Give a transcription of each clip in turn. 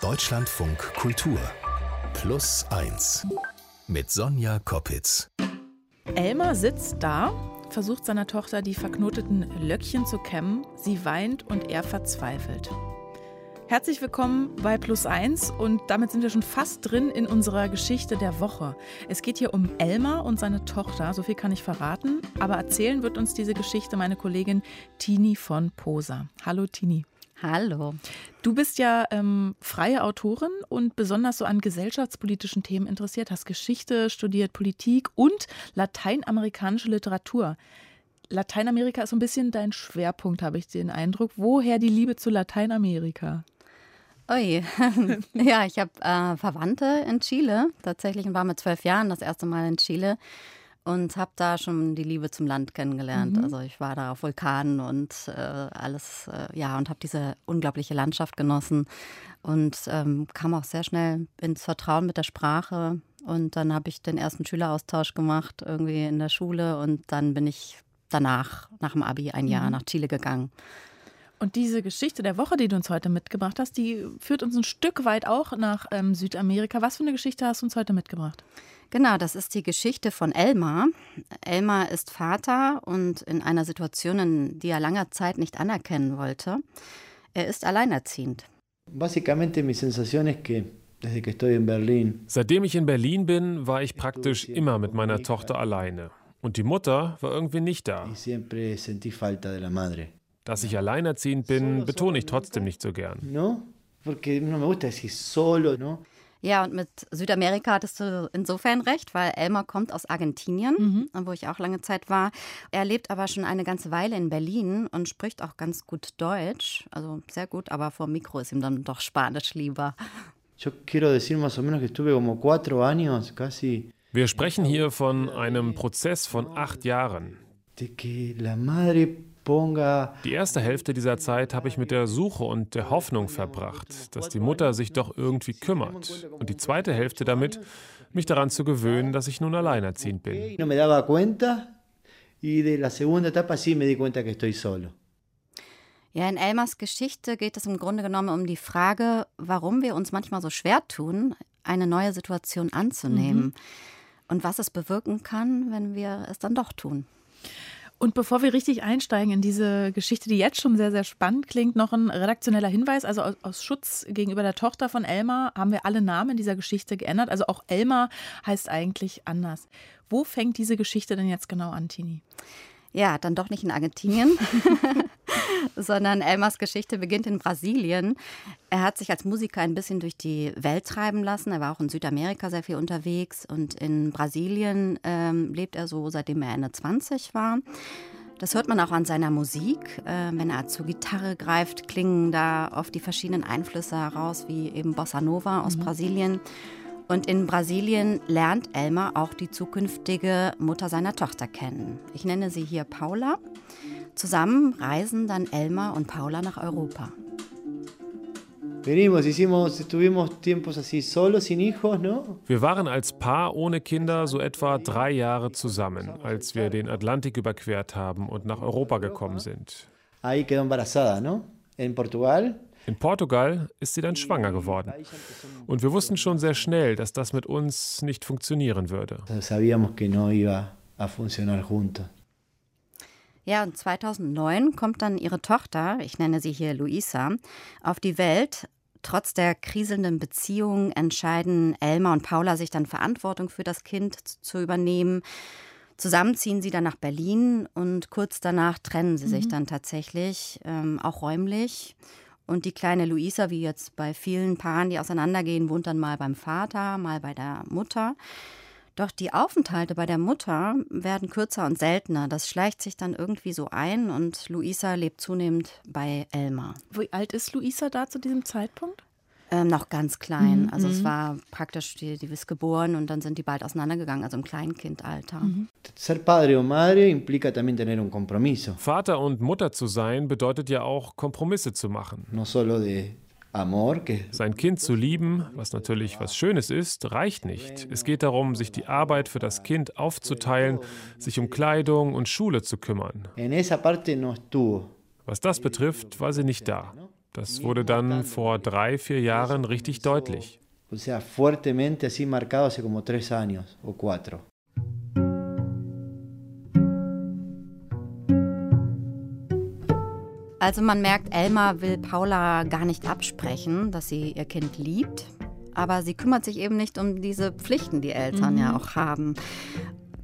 Deutschlandfunk Kultur Plus 1 mit Sonja Koppitz. Elmar sitzt da, versucht seiner Tochter die verknoteten Löckchen zu kämmen. Sie weint und er verzweifelt. Herzlich willkommen bei Plus 1 und damit sind wir schon fast drin in unserer Geschichte der Woche. Es geht hier um Elmar und seine Tochter, so viel kann ich verraten, aber erzählen wird uns diese Geschichte meine Kollegin Tini von Posa. Hallo Tini. Hallo. Du bist ja ähm, freie Autorin und besonders so an gesellschaftspolitischen Themen interessiert, hast Geschichte studiert, Politik und lateinamerikanische Literatur. Lateinamerika ist so ein bisschen dein Schwerpunkt, habe ich den Eindruck. Woher die Liebe zu Lateinamerika? Ui, ja, ich habe äh, Verwandte in Chile tatsächlich und war mit zwölf Jahren das erste Mal in Chile und habe da schon die Liebe zum Land kennengelernt. Mhm. Also ich war da auf Vulkanen und äh, alles, äh, ja, und habe diese unglaubliche Landschaft genossen und ähm, kam auch sehr schnell ins Vertrauen mit der Sprache. Und dann habe ich den ersten Schüleraustausch gemacht, irgendwie in der Schule. Und dann bin ich danach, nach dem Abi, ein Jahr mhm. nach Chile gegangen. Und diese Geschichte der Woche, die du uns heute mitgebracht hast, die führt uns ein Stück weit auch nach ähm, Südamerika. Was für eine Geschichte hast du uns heute mitgebracht? Genau, das ist die Geschichte von Elmar. Elmar ist Vater und in einer Situation, in die er langer Zeit nicht anerkennen wollte. Er ist alleinerziehend. Básicamente mi sensación es que Seitdem ich in Berlin bin, war ich praktisch immer mit meiner Tochter alleine. Und die Mutter war irgendwie nicht da. Dass ich alleinerziehend bin, betone ich trotzdem nicht so gern. Ja, und mit Südamerika hattest du insofern recht, weil Elmar kommt aus Argentinien, mhm. wo ich auch lange Zeit war. Er lebt aber schon eine ganze Weile in Berlin und spricht auch ganz gut Deutsch. Also sehr gut, aber vor dem Mikro ist ihm dann doch Spanisch lieber. Yo quiero decir más o menos que estuve como cuatro años casi wir sprechen hier von einem Prozess von acht Jahren. Die erste Hälfte dieser Zeit habe ich mit der Suche und der Hoffnung verbracht, dass die Mutter sich doch irgendwie kümmert. Und die zweite Hälfte damit, mich daran zu gewöhnen, dass ich nun alleinerziehend bin. Ja, in Elmers Geschichte geht es im Grunde genommen um die Frage, warum wir uns manchmal so schwer tun, eine neue Situation anzunehmen. Mhm und was es bewirken kann, wenn wir es dann doch tun. Und bevor wir richtig einsteigen in diese Geschichte, die jetzt schon sehr, sehr spannend klingt, noch ein redaktioneller Hinweis. Also aus, aus, Schutz gegenüber der Tochter von Elmar haben wir alle Namen in dieser Geschichte geändert. Also auch Elmar heißt eigentlich anders. Wo fängt diese Geschichte denn jetzt genau an, Tini? Ja, dann doch nicht in Argentinien, sondern Elmars Geschichte beginnt in Brasilien. Er hat sich als Musiker ein bisschen durch die Welt treiben lassen. Er war auch in Südamerika sehr viel unterwegs und in Brasilien ähm, lebt er so, seitdem er Ende 20 war. Das hört man auch an seiner Musik. Äh, wenn er zur Gitarre greift, klingen da oft die verschiedenen Einflüsse heraus, wie eben Bossa Nova aus mhm. Brasilien. Und in Brasilien lernt Elmar auch die zukünftige Mutter seiner Tochter kennen. Ich nenne sie hier Paula. Zusammen reisen dann Elmar und Paula nach Europa. Wir waren als Paar ohne Kinder so etwa drei Jahre zusammen, als wir den Atlantik überquert haben und nach Europa gekommen sind. ¿no? In Portugal ist sie dann schwanger geworden. Und wir wussten schon sehr schnell, dass das mit uns nicht funktionieren würde. Ja, und 2009 kommt dann ihre Tochter, ich nenne sie hier Luisa, auf die Welt. Trotz der kriselnden Beziehung entscheiden Elma und Paula sich dann Verantwortung für das Kind zu übernehmen. Zusammen ziehen sie dann nach Berlin und kurz danach trennen sie mhm. sich dann tatsächlich, ähm, auch räumlich. Und die kleine Luisa, wie jetzt bei vielen Paaren, die auseinandergehen, wohnt dann mal beim Vater, mal bei der Mutter. Doch die Aufenthalte bei der Mutter werden kürzer und seltener. Das schleicht sich dann irgendwie so ein und Luisa lebt zunehmend bei Elmar. Wie alt ist Luisa da zu diesem Zeitpunkt? Ähm, noch ganz klein. Mhm. Also es mhm. war praktisch, die, die ist geboren und dann sind die bald auseinandergegangen, also im Kleinkindalter. Mhm. Ser padre o madre implica también tener un compromiso. Vater und Mutter zu sein bedeutet ja auch Kompromisse zu machen. No solo de Sein Kind zu lieben, was natürlich was Schönes ist, reicht nicht. Es geht darum, sich die Arbeit für das Kind aufzuteilen, sich um Kleidung und Schule zu kümmern. Was das betrifft, war sie nicht da. Das wurde dann vor drei, vier Jahren richtig deutlich. Also man merkt, Elmar will Paula gar nicht absprechen, dass sie ihr Kind liebt. Aber sie kümmert sich eben nicht um diese Pflichten, die Eltern mhm. ja auch haben.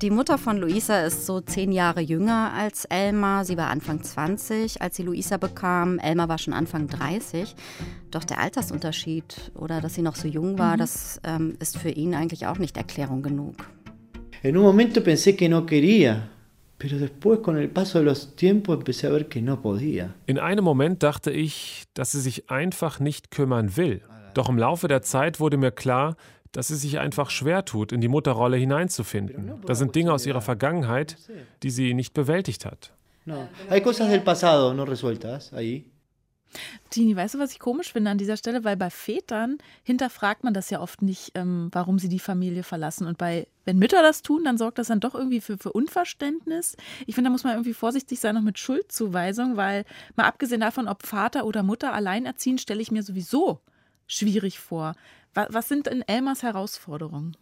Die Mutter von Luisa ist so zehn Jahre jünger als Elmar. Sie war Anfang 20, als sie Luisa bekam. Elmar war schon Anfang 30. Doch der Altersunterschied oder dass sie noch so jung war, mhm. das ähm, ist für ihn eigentlich auch nicht Erklärung genug. En un momento pensé que no quería. Pero después, con el paso de los tiempos, empecé a ver que no podía. In einem Moment dachte ich, dass sie sich einfach nicht kümmern will. Doch im Laufe der Zeit wurde mir klar, dass sie sich einfach schwer tut, in die Mutterrolle hineinzufinden. Da sind Dinge aus ihrer Vergangenheit, die sie nicht bewältigt hat. No, hay cosas del pasado no resueltas ahí. Tini, weißt du, was ich komisch finde an dieser Stelle? Weil bei Vätern hinterfragt man das ja oft nicht, ähm, warum sie die Familie verlassen. Und bei, wenn Mütter das tun, dann sorgt das dann doch irgendwie für, für Unverständnis. Ich finde, da muss man irgendwie vorsichtig sein, noch mit Schuldzuweisung, weil mal abgesehen davon, ob Vater oder Mutter alleinerziehen, stelle ich mir sowieso schwierig vor. Was, was sind denn Elmas Herausforderungen?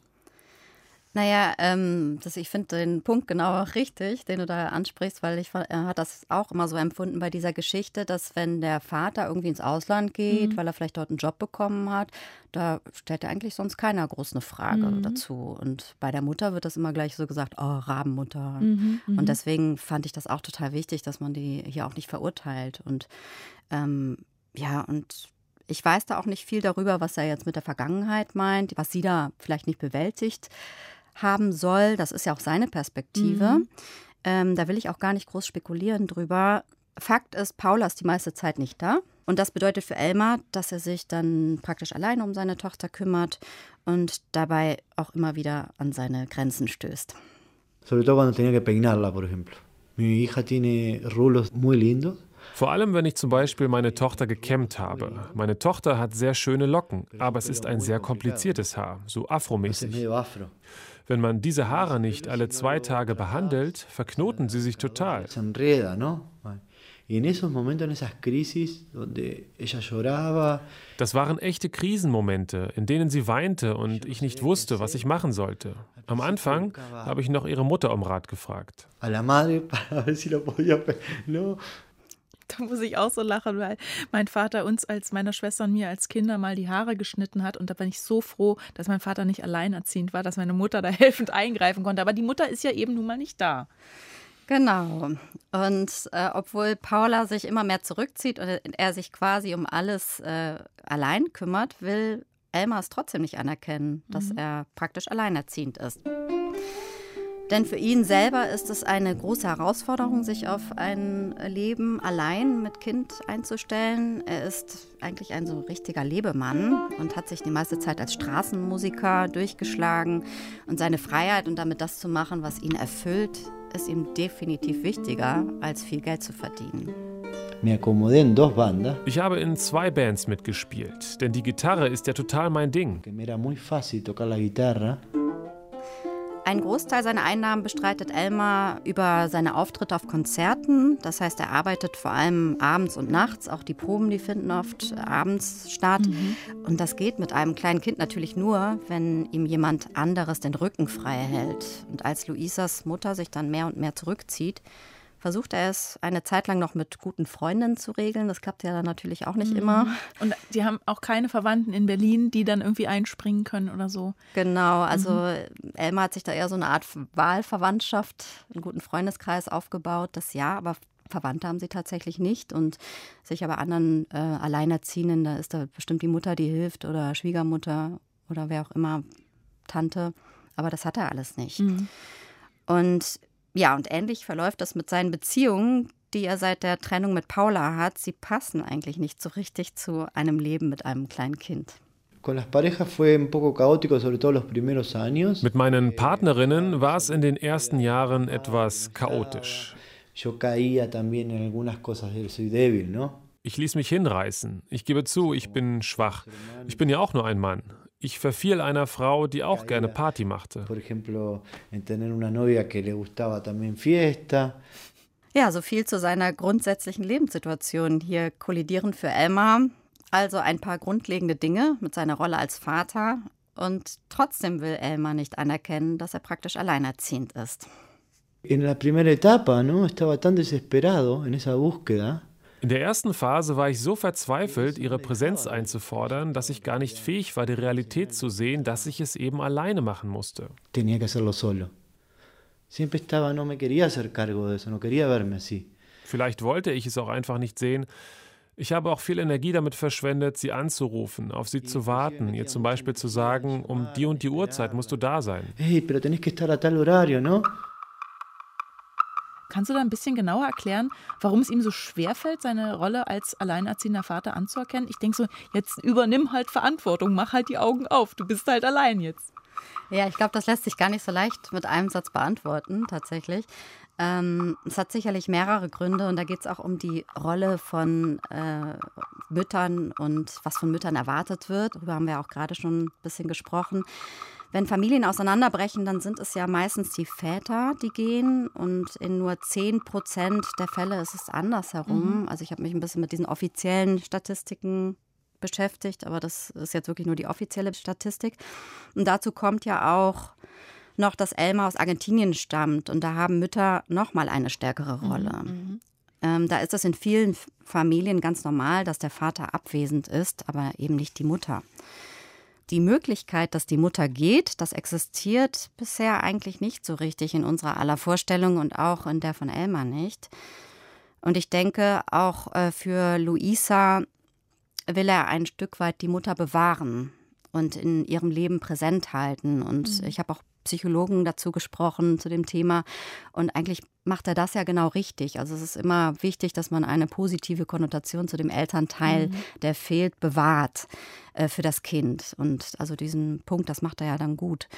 Naja, ähm, das, ich finde den Punkt genau richtig, den du da ansprichst, weil ich äh, hat das auch immer so empfunden bei dieser Geschichte, dass wenn der Vater irgendwie ins Ausland geht, mhm. weil er vielleicht dort einen Job bekommen hat, da stellt er eigentlich sonst keiner groß eine Frage mhm. dazu. Und bei der Mutter wird das immer gleich so gesagt, oh, Rabenmutter. Mhm, und mhm. deswegen fand ich das auch total wichtig, dass man die hier auch nicht verurteilt. Und ähm, ja, und ich weiß da auch nicht viel darüber, was er jetzt mit der Vergangenheit meint, was sie da vielleicht nicht bewältigt haben soll. Das ist ja auch seine Perspektive. Mhm. Ähm, da will ich auch gar nicht groß spekulieren drüber. Fakt ist, Paula ist die meiste Zeit nicht da. Und das bedeutet für Elmar, dass er sich dann praktisch alleine um seine Tochter kümmert und dabei auch immer wieder an seine Grenzen stößt. Sobre todo cuando tenía que peinarla, por ejemplo. Mi hija tiene rulos muy lindos. Vor allem, wenn ich zum Beispiel meine Tochter gekämmt habe. Meine Tochter hat sehr schöne Locken, aber es ist ein sehr kompliziertes Haar, so afromäßig. Wenn man diese Haare nicht alle zwei Tage behandelt, verknoten sie sich total. Das waren echte Krisenmomente, in denen sie weinte und ich nicht wusste, was ich machen sollte. Am Anfang habe ich noch ihre Mutter um Rat gefragt. Da muss ich auch so lachen, weil mein Vater uns als meiner Schwester und mir als Kinder mal die Haare geschnitten hat. Und da bin ich so froh, dass mein Vater nicht alleinerziehend war, dass meine Mutter da helfend eingreifen konnte. Aber die Mutter ist ja eben nun mal nicht da. Genau. Und äh, obwohl Paula sich immer mehr zurückzieht und er sich quasi um alles äh, allein kümmert, will Elmar es trotzdem nicht anerkennen, dass mhm. er praktisch alleinerziehend ist. Denn für ihn selber ist es eine große Herausforderung, sich auf ein Leben allein mit Kind einzustellen. Er ist eigentlich ein so richtiger Lebemann und hat sich die meiste Zeit als Straßenmusiker durchgeschlagen. Und seine Freiheit und damit das zu machen, was ihn erfüllt, ist ihm definitiv wichtiger, als viel Geld zu verdienen. Ich habe in zwei Bands mitgespielt, denn die Gitarre ist ja total mein Ding. Ein Großteil seiner Einnahmen bestreitet Elmar über seine Auftritte auf Konzerten. Das heißt, er arbeitet vor allem abends und nachts. Auch die Proben, die finden oft abends statt. Mhm. Und das geht mit einem kleinen Kind natürlich nur, wenn ihm jemand anderes den Rücken frei hält. Und als Luisas Mutter sich dann mehr und mehr zurückzieht, versucht er es eine Zeit lang noch mit guten Freundinnen zu regeln. Das klappt ja dann natürlich auch nicht mhm. immer. Und die haben auch keine Verwandten in Berlin, die dann irgendwie einspringen können oder so. Genau, also mhm. Elmar hat sich da eher so eine Art Wahlverwandtschaft, einen guten Freundeskreis aufgebaut. Das ja, aber Verwandte haben sie tatsächlich nicht. Und sich aber anderen äh, Alleinerziehenden, da ist da bestimmt die Mutter, die hilft oder Schwiegermutter oder wer auch immer, Tante. Aber das hat er alles nicht. Mhm. Und ja, und ähnlich verläuft das mit seinen Beziehungen, die er seit der Trennung mit Paula hat. Sie passen eigentlich nicht so richtig zu einem Leben mit einem kleinen Kind. Mit meinen Partnerinnen war es in den ersten Jahren etwas chaotisch. Ich ließ mich hinreißen. Ich gebe zu, ich bin schwach. Ich bin ja auch nur ein Mann. Ich verfiel einer Frau, die auch gerne Party machte. Ja, so viel zu seiner grundsätzlichen Lebenssituation. Hier kollidieren für Elmar also ein paar grundlegende Dinge mit seiner Rolle als Vater. Und trotzdem will Elmar nicht anerkennen, dass er praktisch alleinerziehend ist. In la primera etapa, ¿no? Estaba tan desesperado en esa búsqueda. In der ersten Phase war ich so verzweifelt, ihre Präsenz einzufordern, dass ich gar nicht fähig war, die Realität zu sehen, dass ich es eben alleine machen musste. Tenía que hacerlo solo. Siempre estaba, no me quería hacer cargo de eso, no quería verme así. Vielleicht wollte ich es auch einfach nicht sehen. Ich habe auch viel Energie damit verschwendet, sie anzurufen, auf sie zu warten, ihr zum Beispiel zu sagen, um die und die Uhrzeit musst du da sein. Hey, pero tenés que estar a tal horario, ¿no? Kannst du da ein bisschen genauer erklären, warum es ihm so schwerfällt, seine Rolle als alleinerziehender Vater anzuerkennen? Ich denke so, jetzt übernimm halt Verantwortung, mach halt die Augen auf, du bist halt allein jetzt. Ja, ich glaube, das lässt sich gar nicht so leicht mit einem Satz beantworten, tatsächlich. Ähm, es hat sicherlich mehrere Gründe und da geht es auch um die Rolle von äh, Müttern und was von Müttern erwartet wird. Darüber haben wir auch gerade schon ein bisschen gesprochen. Wenn Familien auseinanderbrechen, dann sind es ja meistens die Väter, die gehen. Und in nur 10 Prozent der Fälle ist es andersherum. Mhm. Also ich habe mich ein bisschen mit diesen offiziellen Statistiken beschäftigt, aber das ist jetzt wirklich nur die offizielle Statistik. Und dazu kommt ja auch noch, dass Elmar aus Argentinien stammt. Und da haben Mütter nochmal eine stärkere mhm, Rolle. Mhm. Ähm, da ist es in vielen Familien ganz normal, dass der Vater abwesend ist, aber eben nicht die Mutter die Möglichkeit, dass die Mutter geht, das existiert bisher eigentlich nicht so richtig in unserer aller Vorstellung und auch in der von Elmar nicht. Und ich denke, auch äh, für Luisa will er ein Stück weit die Mutter bewahren und in ihrem Leben präsent halten. Und mhm. ich habe auch Psychologen dazu gesprochen zu dem Thema. Und eigentlich macht er das ja genau richtig. Also es ist immer wichtig, dass man eine positive Konnotation zu dem Elternteil, mhm. der fehlt, bewahrt äh, für das Kind. Und also diesen Punkt, das macht er ja dann gut.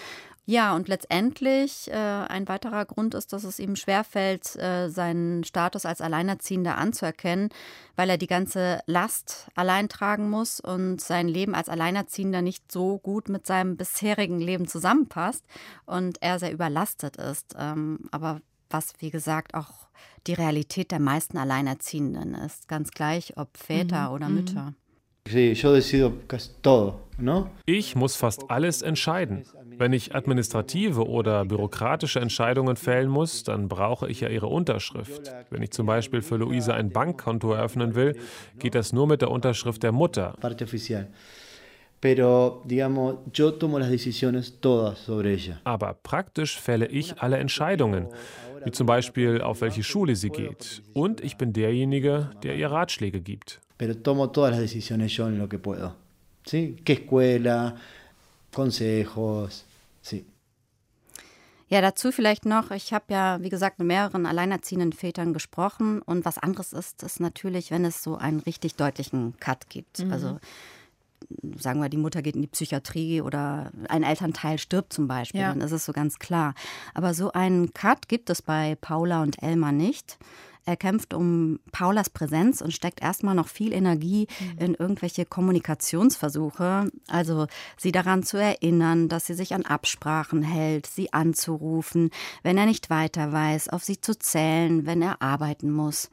Ja, und letztendlich äh, ein weiterer Grund ist, dass es ihm schwerfällt, äh, seinen Status als Alleinerziehender anzuerkennen, weil er die ganze Last allein tragen muss und sein Leben als Alleinerziehender nicht so gut mit seinem bisherigen Leben zusammenpasst und er sehr überlastet ist. Ähm, aber was, wie gesagt, auch die Realität der meisten Alleinerziehenden ist, ganz gleich, ob Väter mhm. oder mhm. Ich muss fast alles entscheiden. Wenn ich administrative oder bürokratische Entscheidungen fällen muss, dann brauche ich ja ihre Unterschrift. Wenn ich zum Beispiel für Luise ein Bankkonto eröffnen will, geht das nur mit der Unterschrift der Mutter. Aber praktisch fälle ich alle Entscheidungen, wie zum Beispiel auf welche Schule sie geht. Und ich bin derjenige, der ihr Ratschläge gibt. Pero tomo todas las decisiones yo en lo que puedo. ¿Sí? ¿Qué escuela? Consejos, sí. Ja, dazu vielleicht noch, ich habe ja, wie gesagt, mit mehreren alleinerziehenden Vätern gesprochen und was anderes ist es natürlich, wenn es so einen richtig deutlichen Cut gibt. Mhm. Also sagen wir, die Mutter geht in die Psychiatrie oder ein Elternteil stirbt zum Beispiel, ja. dann ist es so ganz klar. Aber so einen Cut gibt es bei Paula und Elmar nicht. Er kämpft um Paulas Präsenz und steckt erstmal noch viel Energie mhm. in irgendwelche Kommunikationsversuche. Also sie daran zu erinnern, dass sie sich an Absprachen hält, sie anzurufen, wenn er nicht weiter weiß, auf sie zu zählen, wenn er arbeiten muss.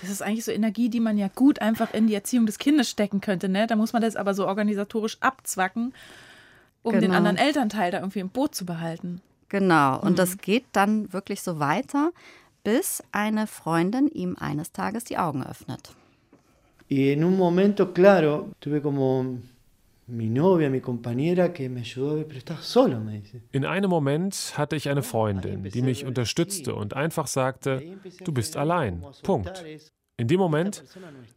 Das ist eigentlich so Energie, die man ja gut einfach in die Erziehung des Kindes stecken könnte. Ne? Da muss man das aber so organisatorisch abzwacken, um genau. den anderen Elternteil da irgendwie im Boot zu behalten. Genau, und mhm. das geht dann wirklich so weiter, bis eine Freundin ihm eines Tages die Augen öffnet. Y en un momento, claro, tuve como mi novia, mi compañera que me ayudó, pero estás solo, me dice. In einem Moment hatte ich eine Freundin, die mich unterstützte und einfach sagte, du bist allein. Punkt. In dem Moment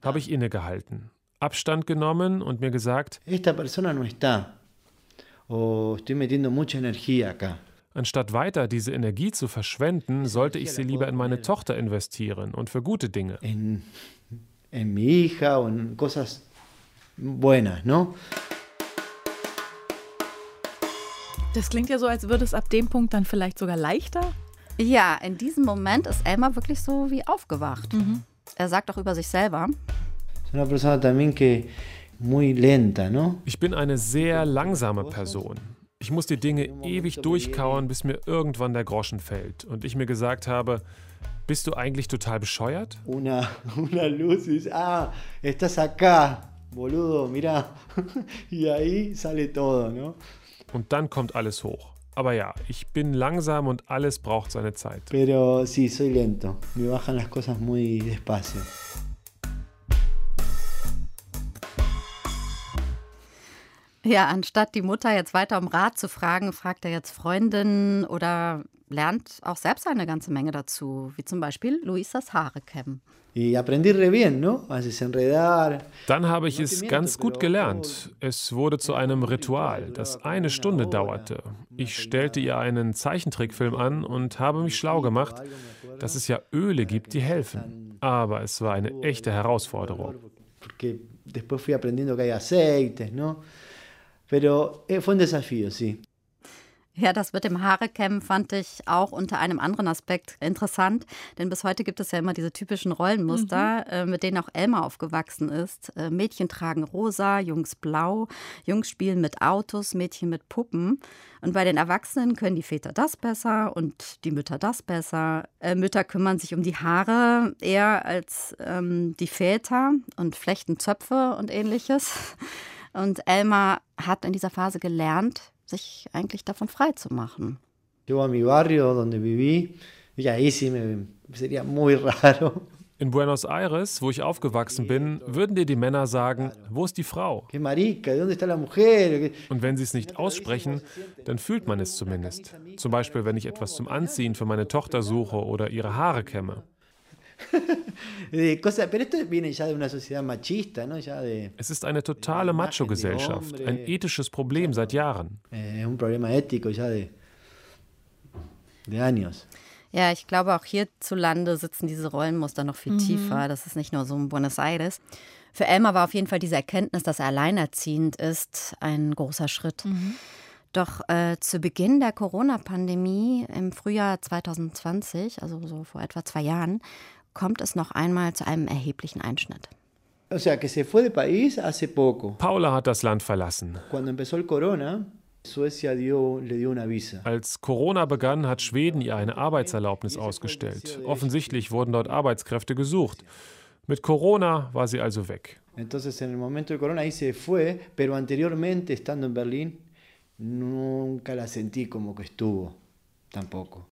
habe ich innegehalten, Abstand genommen und mir gesagt, esta persona no está. O estoy metiendo mucha energía acá. Anstatt weiter diese Energie zu verschwenden, sollte ich sie lieber in meine Tochter investieren und für gute Dinge. En, en mi hija o en cosas buenas, ¿no? Das klingt ja so, als würde es ab dem Punkt dann vielleicht sogar leichter. Ja, in diesem Moment ist Elmar wirklich so wie aufgewacht. Mhm. Er sagt auch über sich selber. Ich bin eine sehr langsame Person. Ich muss die Dinge ewig durchkauen, bis mir irgendwann der Groschen fällt und ich mir gesagt habe, Bist du eigentlich total bescheuert? Una, una luz dice, ah, estás acá, boludo, mira. y ahí sale todo, ¿no? Und dann kommt alles hoch. Aber ja, ich bin langsam und alles braucht seine Zeit. Pero sí, soy lento. Me bajan las cosas muy despacio. Ja, anstatt die Mutter jetzt weiter um Rat zu fragen, fragt er jetzt Freundinnen oder lernt auch selbst eine ganze Menge dazu, wie zum Beispiel Luisas Haare kämmen. Dann habe ich es ganz gut gelernt. Es wurde zu einem Ritual, das eine Stunde dauerte. Ich stellte ihr einen Zeichentrickfilm an und habe mich schlau gemacht, dass es ja Öle gibt, die helfen. Aber es war eine echte Herausforderung. Después fui aprendiendo que hay aceites, ¿no? Pero eh, fue un desafío, sí. Ja, das mit dem Haarekämmen fand ich auch unter einem anderen Aspekt interessant, denn bis heute gibt es ja immer diese typischen Rollenmuster, mhm. äh, mit denen auch Elmar aufgewachsen ist. Äh, Mädchen tragen rosa, Jungs blau, Jungs spielen mit Autos, Mädchen mit Puppen. Und bei den Erwachsenen können die Väter das besser und die Mütter das besser. Äh, Mütter kümmern sich um die Haare eher als ähm, die Väter und flechten Zöpfe und ähnliches. Und Elmar hat in dieser Phase gelernt, sich eigentlich davon frei zu machen. Yo a mi barrio donde viví, y ahí sí me sería muy raro. In Buenos Aires, wo ich aufgewachsen bin, würden dir die Männer sagen, wo ist die Frau? Und wenn sie es nicht aussprechen, dann fühlt man es zumindest. Zum Beispiel, wenn ich etwas zum Anziehen für meine Tochter suche oder ihre Haare kämme. Es ist eine totale Macho-Gesellschaft, ein ethisches Problem seit Jahren. Ja, ich glaube, auch hierzulande sitzen diese Rollenmuster noch viel mhm. tiefer. Das ist nicht nur so in Buenos Aires. Für Elmar war auf jeden Fall diese Erkenntnis, dass er alleinerziehend ist, ein großer Schritt. Mhm. Doch äh, zu Beginn der Corona-Pandemie im Frühjahr 2020, also so vor etwa zwei Jahren, kommt es noch einmal zu einem erheblichen Einschnitt. Paula hat das Land verlassen. Als Corona begann, hat Schweden ihr eine Arbeitserlaubnis ausgestellt. Offensichtlich wurden dort Arbeitskräfte gesucht. Mit Corona war sie also weg. Entonces en el momento de Corona ahí se fue, pero anteriormente estando en Berlín nunca la sentí como que estuvo, tampoco.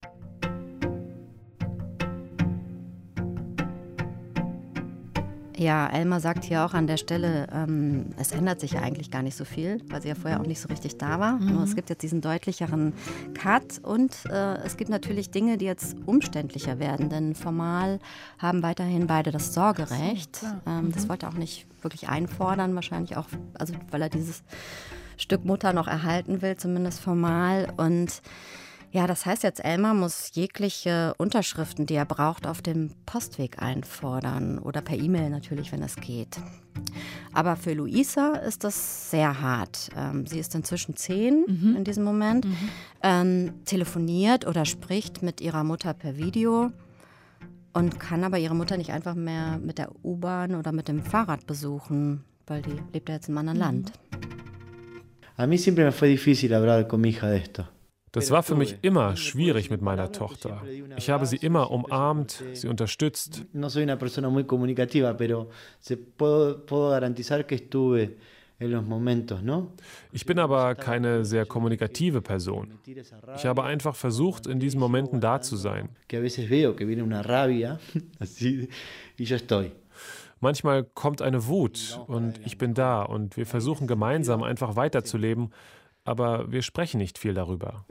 Ja, Elmar sagt hier auch an der Stelle, ähm, es ändert sich ja eigentlich gar nicht so viel, weil sie ja vorher auch nicht so richtig da war. Mhm. Nur es gibt jetzt diesen deutlicheren Cut und äh, es gibt natürlich Dinge, die jetzt umständlicher werden, denn formal haben weiterhin beide das Sorgerecht. Ähm, das mhm. wollte er auch nicht wirklich einfordern, wahrscheinlich auch, also weil er dieses Stück Mutter noch erhalten will, zumindest formal. Und ja, das heißt jetzt, Elmar muss jegliche Unterschriften, die er braucht, auf dem Postweg einfordern oder per E-Mail natürlich, wenn es geht. Aber für Luisa ist das sehr hart. Ähm, sie ist inzwischen zehn mhm. in diesem Moment, mhm. ähm, telefoniert oder spricht mit ihrer Mutter per Video und kann aber ihre Mutter nicht einfach mehr mit der U-Bahn oder mit dem Fahrrad besuchen, weil die lebt ja jetzt im anderen mhm. Land. A mí siempre me fue difícil hablar con mi hija de esto. Das war für mich immer schwierig mit meiner Tochter. Ich habe sie immer umarmt, sie unterstützt. Ich bin aber keine sehr kommunikative Person. Ich habe einfach versucht, in diesen Momenten da zu sein. Manchmal kommt eine Wut und ich bin da und wir versuchen gemeinsam einfach weiterzuleben aber wir sprechen nicht viel darüber.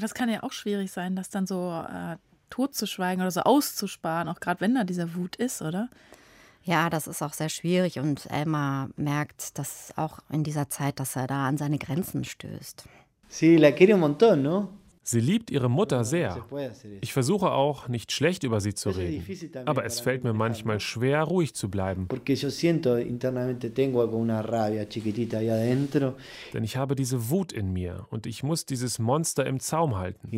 das kann ja auch schwierig sein, das dann so äh, totzuschweigen oder so auszusparen, auch gerade wenn da dieser Wut ist, oder? Ja, das ist auch sehr schwierig und Elmar merkt, dass auch in dieser Zeit, dass er da an seine Grenzen stößt. Sí, la quiere un montón, ¿no? Sie liebt ihre Mutter sehr. Ich versuche auch, nicht schlecht über sie zu reden. Aber es fällt mir manchmal schwer, ruhig zu bleiben. Denn ich habe diese Wut in mir und ich muss dieses Monster im Zaum halten.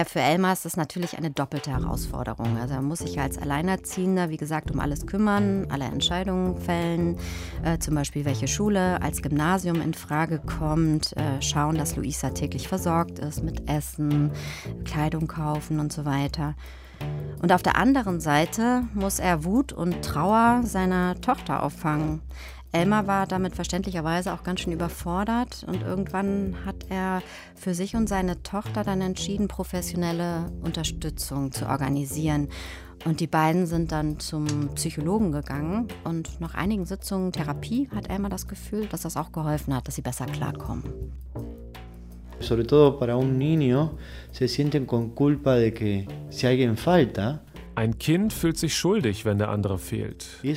Ja, für Elmar ist das natürlich eine doppelte Herausforderung. Also er muss sich als Alleinerziehender, wie gesagt, um alles kümmern, alle Entscheidungen fällen, äh, zum Beispiel welche Schule als Gymnasium in Frage kommt, äh, schauen, dass Luisa täglich versorgt ist mit Essen, Kleidung kaufen und so weiter. Und auf der anderen Seite muss er Wut und Trauer seiner Tochter auffangen. Elmar war damit verständlicherweise auch ganz schön überfordert und irgendwann hat er für sich und seine Tochter dann entschieden, professionelle Unterstützung zu organisieren. Und die beiden sind dann zum Psychologen gegangen und nach einigen Sitzungen Therapie hat Elmar das Gefühl, dass das auch geholfen hat, dass sie besser klarkommen. Sobre todo para un niño se sienten con culpa de que si alguien falta, ein Kind fühlt sich schuldig, wenn der andere fehlt. Die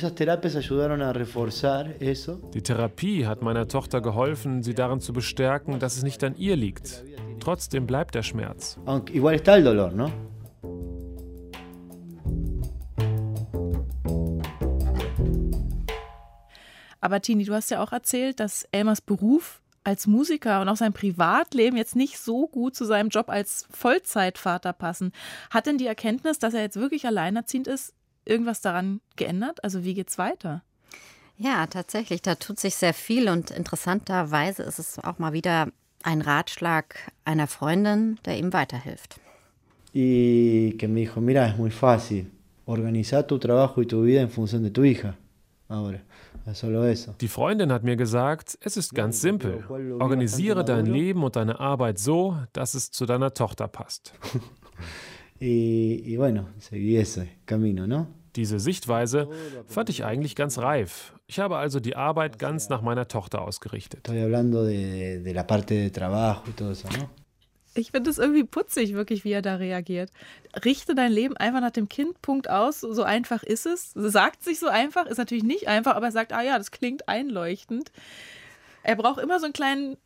Therapie hat meiner Tochter geholfen, sie darin zu bestärken, dass es nicht an ihr liegt. Trotzdem bleibt der Schmerz. Igual está el dolor, ¿no? Aber Tini, du hast ja auch erzählt, dass Elmers Beruf als Musiker und auch sein Privatleben jetzt nicht so gut zu seinem Job als Vollzeitvater passen. Hat denn die Erkenntnis, dass er jetzt wirklich alleinerziehend ist, irgendwas daran geändert? Also wie geht's weiter? Ja, tatsächlich, da tut sich sehr viel und interessanterweise ist es auch mal wieder ein Ratschlag einer Freundin, der ihm weiterhilft. Y que me dijo, mira, es muy fácil, organizar tu trabajo y tu vida en función de tu hija. Ahora. Die Freundin hat mir gesagt, es ist ganz simpel. Organisiere dein Leben und deine Arbeit so, dass es zu deiner Tochter passt. Diese Sichtweise fand ich eigentlich ganz reif. Ich habe also die Arbeit ganz nach meiner Tochter ausgerichtet. Ich finde es irgendwie putzig, wirklich, wie er da reagiert. Richte dein Leben einfach nach dem Kind, Punkt aus. So einfach ist es. Sagt sich so einfach, ist natürlich nicht einfach, aber er sagt, ah ja, das klingt einleuchtend. Er braucht immer so einen kleinen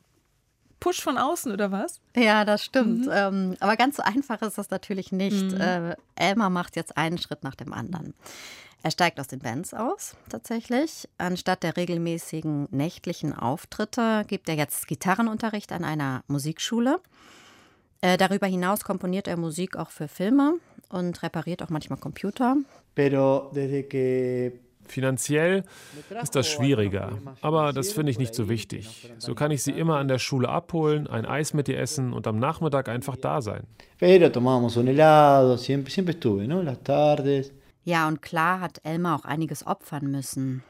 Push von außen, oder was? Ja, das stimmt. Mhm. Ähm, aber ganz so einfach ist das natürlich nicht. Mhm. Äh, Elmar macht jetzt einen Schritt nach dem anderen. Er steigt aus den Bands aus, tatsächlich. Anstatt der regelmäßigen nächtlichen Auftritte gibt er jetzt Gitarrenunterricht an einer Musikschule. Äh, darüber hinaus komponiert er Musik auch für Filme und repariert auch manchmal Computer. Finanziell ist das schwieriger, aber das finde ich nicht so wichtig. So kann ich sie immer an der Schule abholen, ein Eis mit ihr essen und am Nachmittag einfach da sein. Ja, und klar hat Elmar auch einiges opfern müssen.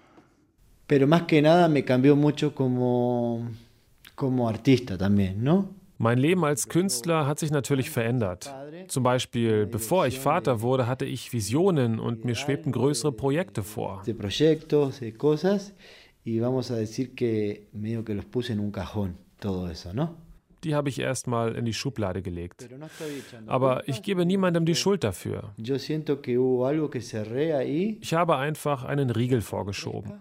Pero más que nada me cambió mucho como, como artista también, ¿no? Mein Leben als Künstler hat sich natürlich verändert. Zum Beispiel, bevor ich Vater wurde, hatte ich Visionen und mir schwebten größere Projekte vor. Die habe ich erstmal in die Schublade gelegt. Aber ich gebe niemandem die Schuld dafür. Ich habe einfach einen Riegel vorgeschoben.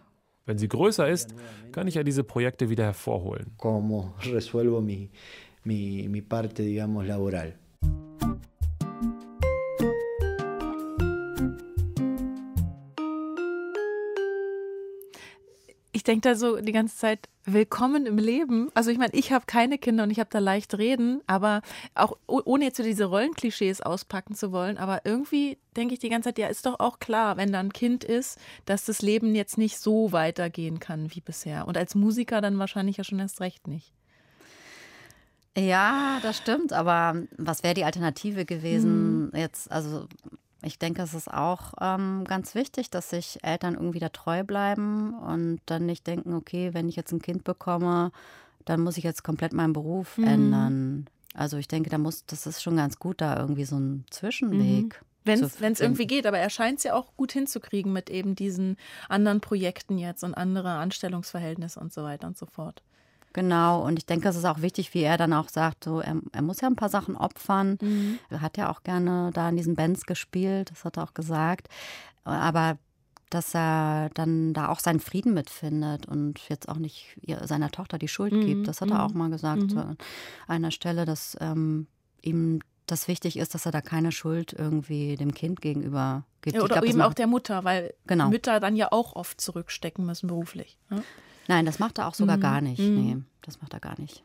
Wenn sie größer ist, kann ich ja diese Projekte wieder hervorholen mi, mi parte, digamos, laboral. Ich denke da so die ganze Zeit, willkommen im Leben. Also ich meine, ich habe keine Kinder und ich habe da leicht reden, aber auch ohne jetzt so diese Rollenklischees auspacken zu wollen, aber irgendwie denke ich die ganze Zeit, ja, ist doch auch klar, wenn da ein Kind ist, dass das Leben jetzt nicht so weitergehen kann wie bisher. Und als Musiker dann wahrscheinlich ja schon erst recht nicht. Ja, das stimmt, aber was wäre die Alternative gewesen? Mhm. Jetzt, also ich denke, es ist auch ähm, ganz wichtig, dass sich Eltern irgendwie da treu bleiben und dann nicht denken, okay, wenn ich jetzt ein Kind bekomme, dann muss ich jetzt komplett meinen Beruf mhm. ändern. Also ich denke, da muss, das ist schon ganz gut, da irgendwie so ein Zwischenweg. Mhm. Wenn es irgendwie geht, aber er scheint es ja auch gut hinzukriegen mit eben diesen anderen Projekten jetzt und andere Anstellungsverhältnisse und so weiter und so fort. Genau, und ich denke, es ist auch wichtig, wie er dann auch sagt, so, er, er muss ja ein paar Sachen opfern. Mhm. Er hat ja auch gerne da in diesen Bands gespielt, das hat er auch gesagt. Aber dass er dann da auch seinen Frieden mitfindet und jetzt auch nicht seiner Tochter die Schuld mhm. gibt. Das hat er auch mhm. mal gesagt mhm. an einer Stelle, dass ähm, ihm das wichtig ist, dass er da keine Schuld irgendwie dem Kind gegenüber gibt. Ja, oder glaub, eben auch der Mutter, weil genau. Mütter dann ja auch oft zurückstecken müssen beruflich. Ne? Nein, das macht er auch sogar mhm. gar nicht. Mhm. Nee, das macht er gar nicht.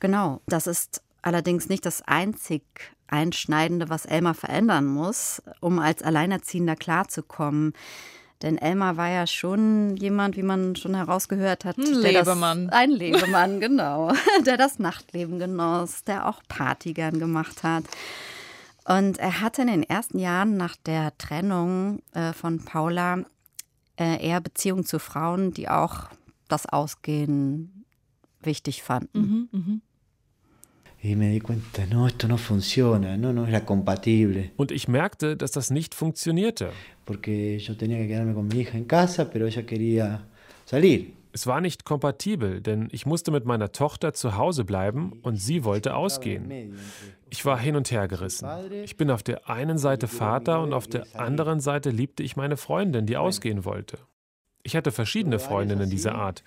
Genau, das ist allerdings nicht das einzig Einschneidende, was Elmar verändern muss, um als Alleinerziehender klarzukommen. Denn Elmar war ja schon jemand, wie man schon herausgehört hat, ein Lebemann. Das, ein Lebemann, genau, der das Nachtleben genoss, der auch Party gern gemacht hat. Und er hatte in den ersten Jahren nach der Trennung äh, von Paula äh, eher Beziehungen zu Frauen, die auch das Ausgehen wichtig fanden. Mhm, mh. Und ich merkte, dass das nicht funktionierte. Es war nicht kompatibel, denn ich musste mit meiner Tochter zu Hause bleiben und sie wollte ausgehen. Ich war hin und her gerissen. Ich bin auf der einen Seite Vater und auf der anderen Seite liebte ich meine Freundin, die ausgehen wollte. Ich hatte verschiedene Freundinnen dieser Art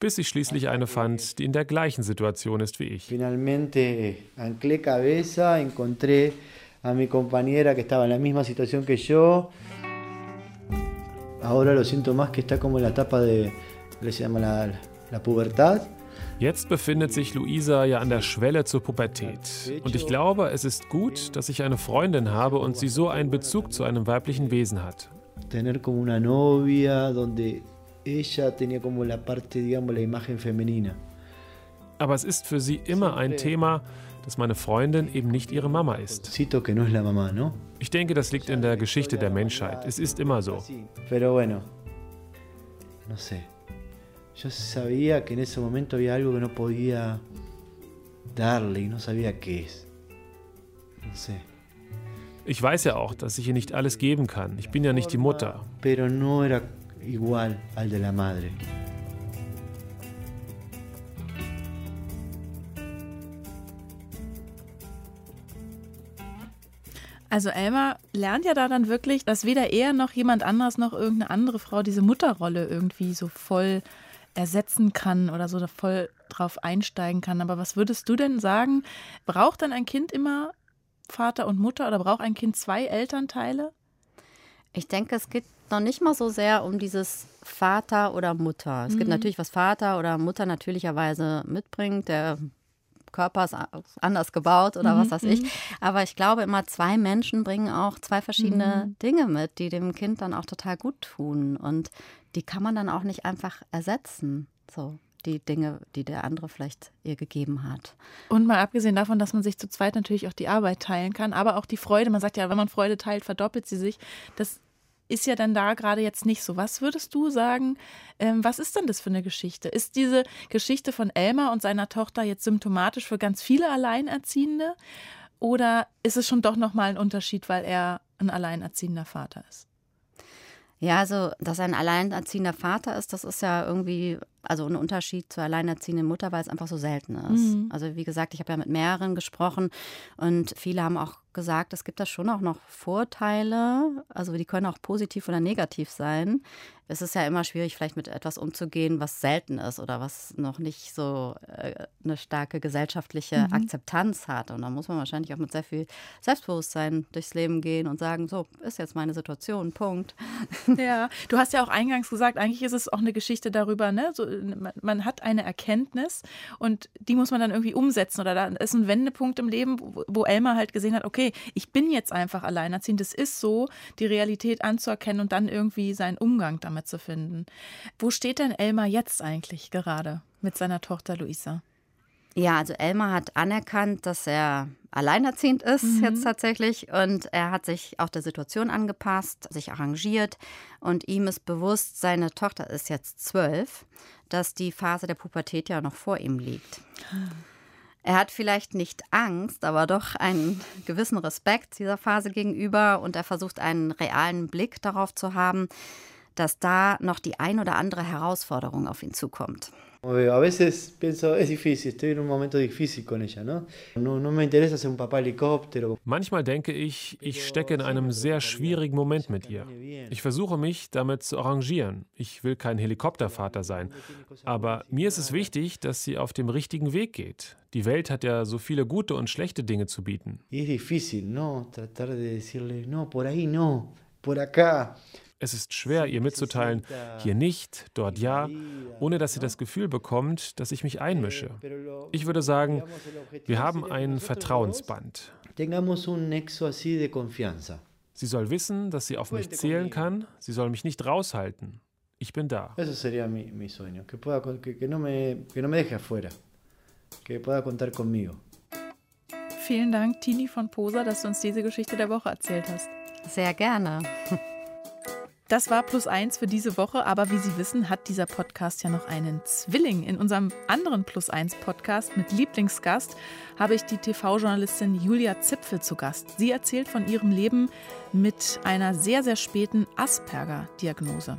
bis ich schließlich eine fand, die in der gleichen Situation ist wie ich. Finalmente anclé cabeza, encontré a mi compañera que estaba en la misma situación que yo. Ahora lo siento más que está como en la etapa de, Jetzt befindet sich Luisa ja an der Schwelle zur Pubertät. Und ich glaube, es ist gut, dass ich eine Freundin habe und sie so einen Bezug zu einem weiblichen Wesen hat. Tener como una novia donde ella tenía como la parte, digamos, la imagen femenina. Aber es ist für sie immer ein Thema, dass meine Freundin eben nicht ihre Mama ist. Ich denke, das liegt in der Geschichte der Menschheit. Es ist immer so. Pero bueno, no sé. Yo sabía que en ese momento había algo que no podía darle y no sabía qué es. No sé. Ich weiß ja auch, dass ich ihr nicht alles geben kann. Ich bin ja nicht die Mutter. Pero no era igual al de la madre. Also Elmar lernt ja da dann wirklich, dass weder er noch jemand anderes noch irgendeine andere Frau diese Mutterrolle irgendwie so voll ersetzen kann oder so voll drauf einsteigen kann. Aber was würdest du denn sagen? Braucht dann ein Kind immer Vater und Mutter oder braucht ein Kind zwei Elternteile? Ich denke, es geht noch nicht mal so sehr um dieses Vater oder Mutter. Es mhm. gibt natürlich, was Vater oder Mutter natürlicherweise mitbringt. Der Körper ist anders gebaut oder mhm. was weiß ich. Mhm. Aber ich glaube immer, zwei Menschen bringen auch zwei verschiedene mhm. Dinge mit, die dem Kind dann auch total gut tun. Und die kann man dann auch nicht einfach ersetzen. So die Dinge, die der andere vielleicht ihr gegeben hat. Und mal abgesehen davon, dass man sich zu zweit natürlich auch die Arbeit teilen kann, aber auch die Freude. Man sagt ja, wenn man Freude teilt, verdoppelt sie sich. Das ist ja dann da gerade jetzt nicht so. Was würdest du sagen, ähm, was ist denn das für eine Geschichte? Ist diese Geschichte von Elmar und seiner Tochter jetzt symptomatisch für ganz viele Alleinerziehende? Oder ist es schon doch nochmal ein Unterschied, weil er ein alleinerziehender Vater ist? Ja, also, dass ein alleinerziehender Vater ist, das ist ja irgendwie also ein Unterschied zur alleinerziehenden Mutter, weil es einfach so selten ist. Mhm. Also wie gesagt, ich habe ja mit mehreren gesprochen und viele haben auch gesagt, es gibt da schon auch noch Vorteile, also die können auch positiv oder negativ sein. Es ist ja immer schwierig, vielleicht mit etwas umzugehen, was selten ist oder was noch nicht so äh, eine starke gesellschaftliche mhm. Akzeptanz hat. Und da muss man wahrscheinlich auch mit sehr viel Selbstbewusstsein durchs Leben gehen und sagen, so ist jetzt meine Situation, Punkt. Ja, du hast ja auch eingangs gesagt, eigentlich ist es auch eine Geschichte darüber, ne, so man hat eine Erkenntnis und die muss man dann irgendwie umsetzen. Oder da ist ein Wendepunkt im Leben, wo Elmar halt gesehen hat, okay, ich bin jetzt einfach alleinerziehend. Es ist so, die Realität anzuerkennen und dann irgendwie seinen Umgang damit zu finden. Wo steht denn Elmar jetzt eigentlich gerade mit seiner Tochter Luisa? Ja, also Elmar hat anerkannt, dass er alleinerziehend ist mhm. jetzt tatsächlich und er hat sich auch der Situation angepasst, sich arrangiert und ihm ist bewusst, seine Tochter ist jetzt zwölf, dass die Phase der Pubertät ja noch vor ihm liegt. Er hat vielleicht nicht Angst, aber doch einen gewissen Respekt dieser Phase gegenüber und er versucht einen realen Blick darauf zu haben, dass da noch die ein oder andere Herausforderung auf ihn zukommt. A veces pienso, es difícil, estoy en un momento difícil con ella, ¿no? No, no me interesa ser un papá helicóptero. Manchmal denke ich, ich stecke in einem sehr schwierigen Moment mit ihr. Ich versuche mich damit zu arrangieren. Ich will kein Helikoptervater sein. Aber mir ist es wichtig, dass sie auf dem richtigen Weg geht. Die Welt hat ja so viele gute und schlechte Dinge zu bieten. Es difícil, ¿no? Tratar de decirle, no, por ahí no, por acá. Es ist schwer, ihr mitzuteilen, hier nicht, dort ja, ohne dass sie das Gefühl bekommt, dass ich mich einmische. Ich würde sagen, wir haben ein Vertrauensband. Sie soll wissen, dass sie auf mich zählen kann, sie soll mich nicht raushalten. Ich bin da. Eso sería mi, mi sueño, que, pueda, que, que, no me, que no me deje afuera, que pueda contar conmigo. Vielen Dank, Tini von Posa, dass du uns diese Geschichte der Woche erzählt hast. Sehr gerne. Das war plus eins für diese Woche, aber wie Sie wissen, hat dieser Podcast ja noch einen Zwilling. In unserem anderen plus eins Podcast mit Lieblingsgast habe ich die TV-Journalistin Julia Zipfel zu Gast. Sie erzählt von ihrem Leben mit einer sehr, sehr späten Asperger-Diagnose.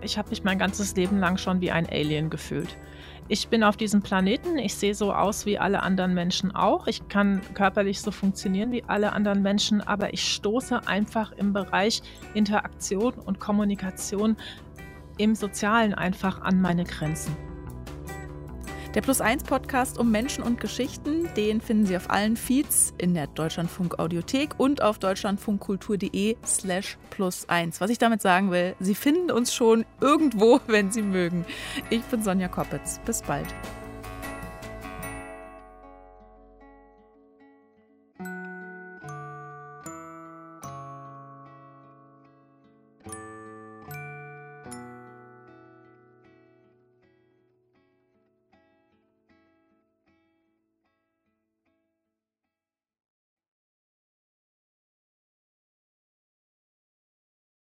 Ich habe mich mein ganzes Leben lang schon wie ein Alien gefühlt. Ich bin auf diesem Planeten, ich sehe so aus wie alle anderen Menschen auch. Ich kann körperlich so funktionieren wie alle anderen Menschen, aber ich stoße einfach im Bereich Interaktion und Kommunikation im Sozialen einfach an meine Grenzen. Der Plus 1 Podcast um Menschen und Geschichten, den finden Sie auf allen Feeds in der Deutschlandfunk Audiothek und auf deutschlandfunkkultur.de slash plus 1. Was ich damit sagen will, Sie finden uns schon irgendwo, wenn Sie mögen. Ich bin Sonja Koppitz. Bis bald.